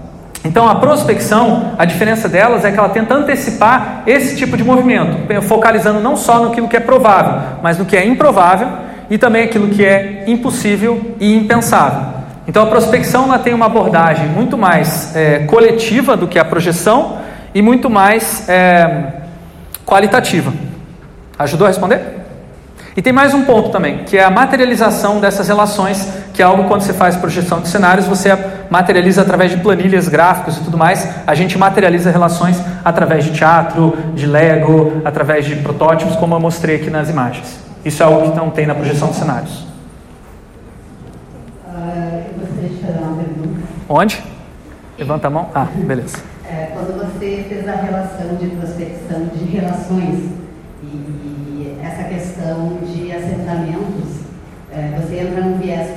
Então, a prospecção, a diferença delas é que ela tenta antecipar esse tipo de movimento, focalizando não só no que é provável, mas no que é improvável, e também aquilo que é impossível e impensável. Então a prospecção ela tem uma abordagem muito mais é, coletiva do que a projeção e muito mais é, qualitativa. Ajudou a responder? E tem mais um ponto também, que é a materialização dessas relações, que é algo quando você faz projeção de cenários, você materializa através de planilhas, gráficos e tudo mais. A gente materializa relações através de teatro, de Lego, através de protótipos, como eu mostrei aqui nas imagens. Isso é algo que não tem na projeção de cenários. Onde? Levanta a mão. Ah, beleza. É, quando você fez a relação de prospecção de relações e essa questão de assentamentos, é, você entra num viés de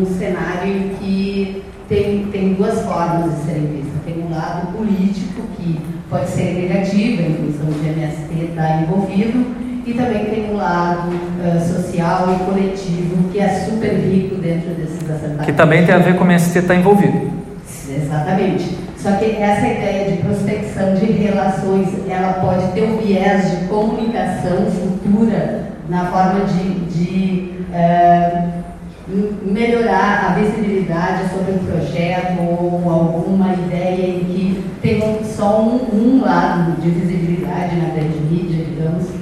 um cenário que tem, tem duas formas de serem vistas. Tem um lado político, que pode ser negativo em função de MST estar envolvido, e também tem um lado uh, social e coletivo que é super rico dentro desses assentamentos. Que também tem a ver com o MST estar envolvido. Exatamente. Só que essa ideia de prospecção de relações, ela pode ter um viés de comunicação futura na forma de, de uh, melhorar a visibilidade sobre um projeto ou alguma ideia em que tem só um, um lado de visibilidade na grande mídia, digamos,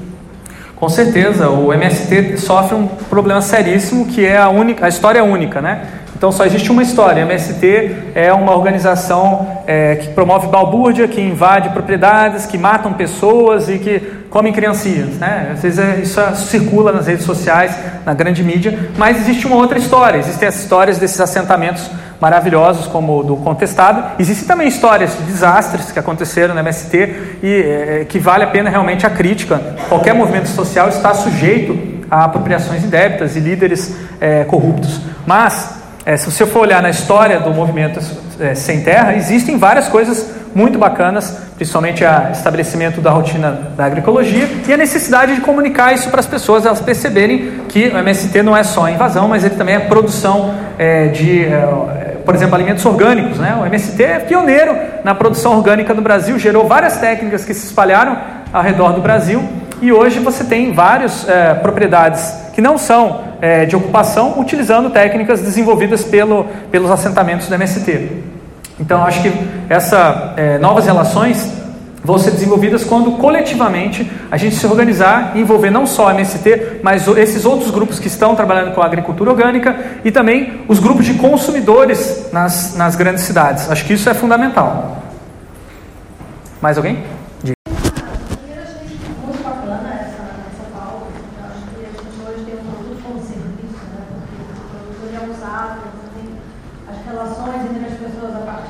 com certeza, o MST sofre um problema seríssimo que é a única, a história é única, né? Então só existe uma história. A MST é uma organização é, que promove balbúrdia, que invade propriedades, que matam pessoas e que comem criancinhas, né? Às vezes é, isso circula nas redes sociais, na grande mídia, mas existe uma outra história. Existem as histórias desses assentamentos maravilhosos como o do contestado. Existem também histórias de desastres que aconteceram no MST e é, que vale a pena realmente a crítica. Qualquer movimento social está sujeito a apropriações indébitas e líderes é, corruptos. Mas, é, se você for olhar na história do movimento é, sem terra, existem várias coisas muito bacanas, principalmente o estabelecimento da rotina da agroecologia e a necessidade de comunicar isso para as pessoas, elas perceberem que o MST não é só invasão, mas ele também é produção é, de é, por exemplo, alimentos orgânicos. Né? O MST é pioneiro na produção orgânica no Brasil, gerou várias técnicas que se espalharam ao redor do Brasil e hoje você tem várias é, propriedades que não são é, de ocupação utilizando técnicas desenvolvidas pelo, pelos assentamentos do MST. Então, acho que essas é, novas relações vão ser desenvolvidas quando coletivamente a gente se organizar e envolver não só a MST, mas esses outros grupos que estão trabalhando com a agricultura orgânica e também os grupos de consumidores nas, nas grandes cidades. Acho que isso é fundamental. Mais alguém?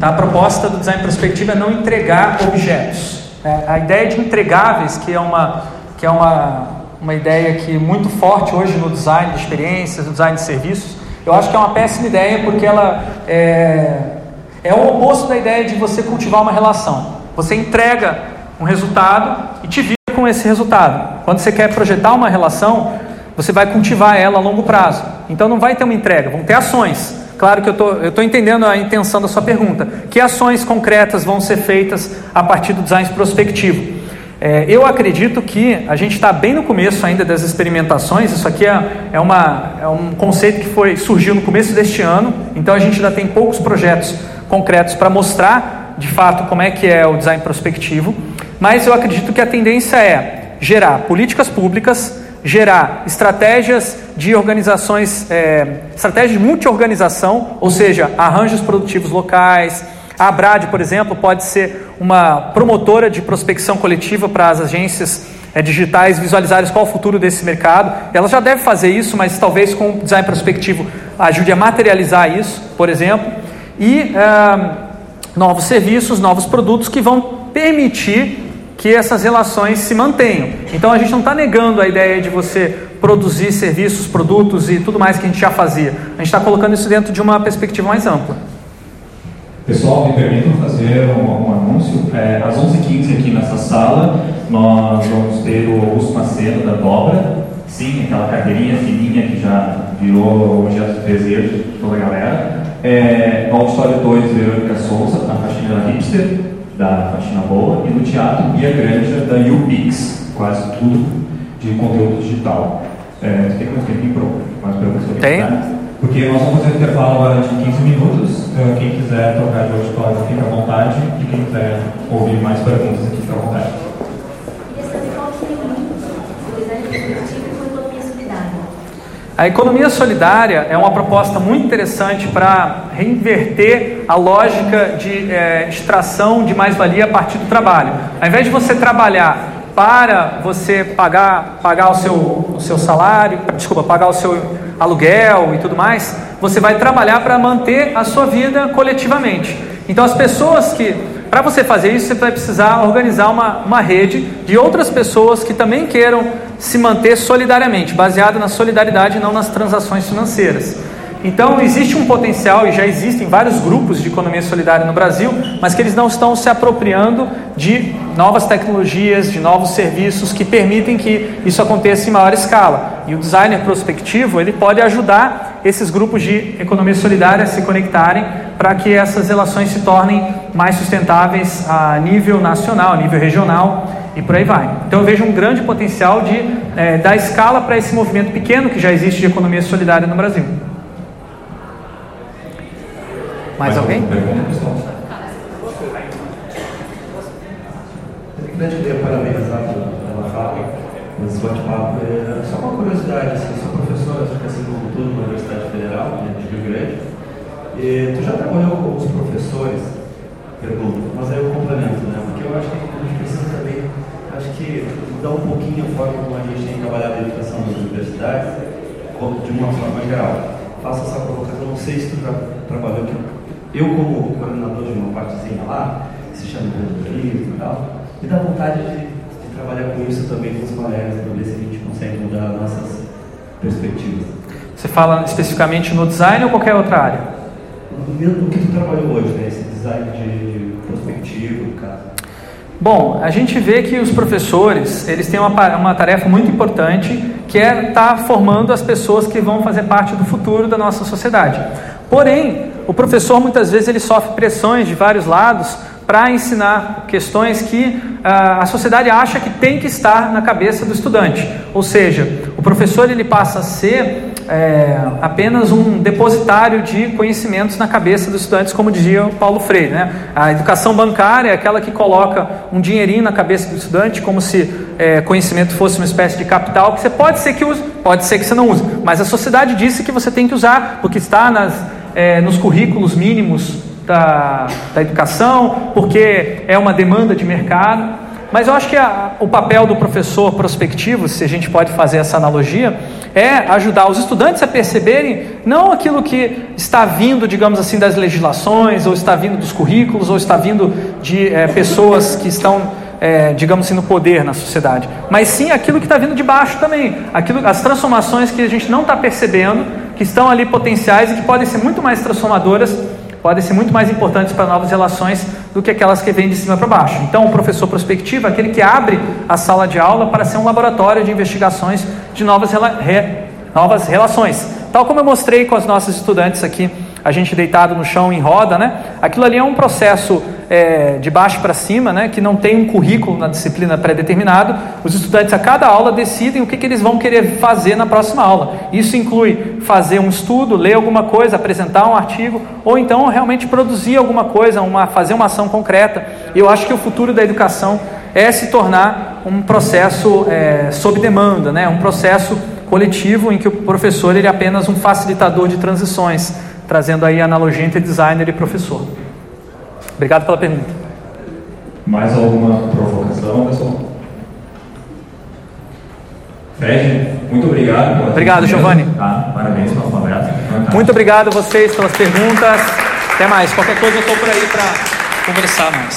Tá? A proposta do design prospectivo é não entregar objetos. É, a ideia de entregáveis, que é uma, que é uma, uma ideia que é muito forte hoje no design de experiências, no design de serviços, eu acho que é uma péssima ideia porque ela é, é o oposto da ideia de você cultivar uma relação. Você entrega um resultado e te vira com esse resultado. Quando você quer projetar uma relação, você vai cultivar ela a longo prazo. Então não vai ter uma entrega, vão ter ações. Claro que eu estou entendendo a intenção da sua pergunta. Que ações concretas vão ser feitas a partir do design prospectivo? É, eu acredito que a gente está bem no começo ainda das experimentações. Isso aqui é, é, uma, é um conceito que foi surgiu no começo deste ano. Então a gente ainda tem poucos projetos concretos para mostrar de fato como é que é o design prospectivo. Mas eu acredito que a tendência é gerar políticas públicas gerar estratégias de organizações, é, estratégias de multi-organização, ou seja, arranjos produtivos locais. A Abrad, por exemplo, pode ser uma promotora de prospecção coletiva para as agências é, digitais visualizarem qual o futuro desse mercado. Ela já deve fazer isso, mas talvez com o design prospectivo ajude a materializar isso, por exemplo. E é, novos serviços, novos produtos que vão permitir que essas relações se mantenham. Então a gente não está negando a ideia de você produzir serviços, produtos e tudo mais que a gente já fazia. A gente está colocando isso dentro de uma perspectiva mais ampla. Pessoal, me permitam fazer um, um anúncio. É, às 11h15 aqui nessa sala, nós vamos ter o Augusto Macedo da Dobra. Sim, aquela cadeirinha fininha que já virou objeto de desejo de toda a galera. É, no Auditório 2, Verônica Souza, na faxina da Hipster, da Faxina Boa. E no Teatro Bia Granja, da UPix, quase tudo de conteúdo digital. É, tem mais tempinho para mais perguntas? Tem. Porque nós vamos fazer um intervalo agora de 15 minutos. Então, quem quiser trocar de auditório, fica à vontade. E quem quiser ouvir mais perguntas aqui, fica à vontade. A economia solidária é uma proposta muito interessante para reinverter a lógica de é, extração de mais-valia a partir do trabalho. Ao invés de você trabalhar para você pagar, pagar o, seu, o seu salário, desculpa, pagar o seu aluguel e tudo mais, você vai trabalhar para manter a sua vida coletivamente. Então, as pessoas que, para você fazer isso, você vai precisar organizar uma, uma rede de outras pessoas que também queiram se manter solidariamente, baseado na solidariedade e não nas transações financeiras. Então, existe um potencial e já existem vários grupos de economia solidária no Brasil, mas que eles não estão se apropriando de novas tecnologias, de novos serviços que permitem que isso aconteça em maior escala. E o designer prospectivo, ele pode ajudar esses grupos de economia solidária a se conectarem para que essas relações se tornem mais sustentáveis a nível nacional, a nível regional e por aí vai. Então eu vejo um grande potencial de é, dar escala para esse movimento pequeno que já existe de economia solidária no Brasil. Mais, Mais alguém? Eu queria parabenizar pela fala, nesse bate-papo. É, só uma curiosidade, assim, eu sou professor de educação do futuro na Universidade Federal de Rio Grande. E tu já trabalhou com os professores? Pergunto, mas aí eu complemento, né? Porque eu acho que a gente precisa também, acho que mudar um pouquinho a forma como a gente tem trabalhado a educação nas universidades, de uma forma geral. Faço essa provocação, não sei se tu já trabalhou aqui eu, como coordenador de uma partezinha lá, que se chama empreendedorismo e tal, me dá vontade de, de, trabalhar com isso também com os colegas, para ver se a gente consegue mudar nossas perspectivas. Você fala especificamente no design ou qualquer outra área? No que tu trabalhou hoje, né? esse design de prospectivo, no caso. Bom, a gente vê que os professores eles têm uma, uma tarefa muito importante que é estar tá formando as pessoas que vão fazer parte do futuro da nossa sociedade. Porém, o professor muitas vezes ele sofre pressões de vários lados para ensinar questões que uh, a sociedade acha que tem que estar na cabeça do estudante. Ou seja, o professor ele passa a ser é, apenas um depositário de conhecimentos na cabeça dos estudantes, como dizia Paulo Freire. Né? A educação bancária é aquela que coloca um dinheirinho na cabeça do estudante, como se é, conhecimento fosse uma espécie de capital que você pode ser que use, pode ser que você não use, mas a sociedade disse que você tem que usar, porque está nas é, nos currículos mínimos da, da educação, porque é uma demanda de mercado. Mas eu acho que a, o papel do professor prospectivo, se a gente pode fazer essa analogia, é ajudar os estudantes a perceberem não aquilo que está vindo, digamos assim, das legislações, ou está vindo dos currículos, ou está vindo de é, pessoas que estão, é, digamos assim, no poder na sociedade, mas sim aquilo que está vindo de baixo também, aquilo, as transformações que a gente não está percebendo que estão ali potenciais e que podem ser muito mais transformadoras, podem ser muito mais importantes para novas relações do que aquelas que vêm de cima para baixo. Então, o professor prospectivo é aquele que abre a sala de aula para ser um laboratório de investigações de novas, rela re novas relações. Tal como eu mostrei com os nossos estudantes aqui, a gente deitado no chão em roda, né? Aquilo ali é um processo é, de baixo para cima, né, que não tem um currículo na disciplina pré-determinado, os estudantes a cada aula decidem o que, que eles vão querer fazer na próxima aula. Isso inclui fazer um estudo, ler alguma coisa, apresentar um artigo, ou então realmente produzir alguma coisa, uma, fazer uma ação concreta. Eu acho que o futuro da educação é se tornar um processo é, sob demanda, né, um processo coletivo em que o professor ele é apenas um facilitador de transições, trazendo aí a analogia entre designer e professor. Obrigado pela pergunta. Mais alguma provocação, pessoal? Fred, muito obrigado. Obrigado, Giovanni. Tá, parabéns pela palestra. Muito obrigado a vocês pelas perguntas. Até mais. Qualquer coisa eu estou por aí para conversar mais.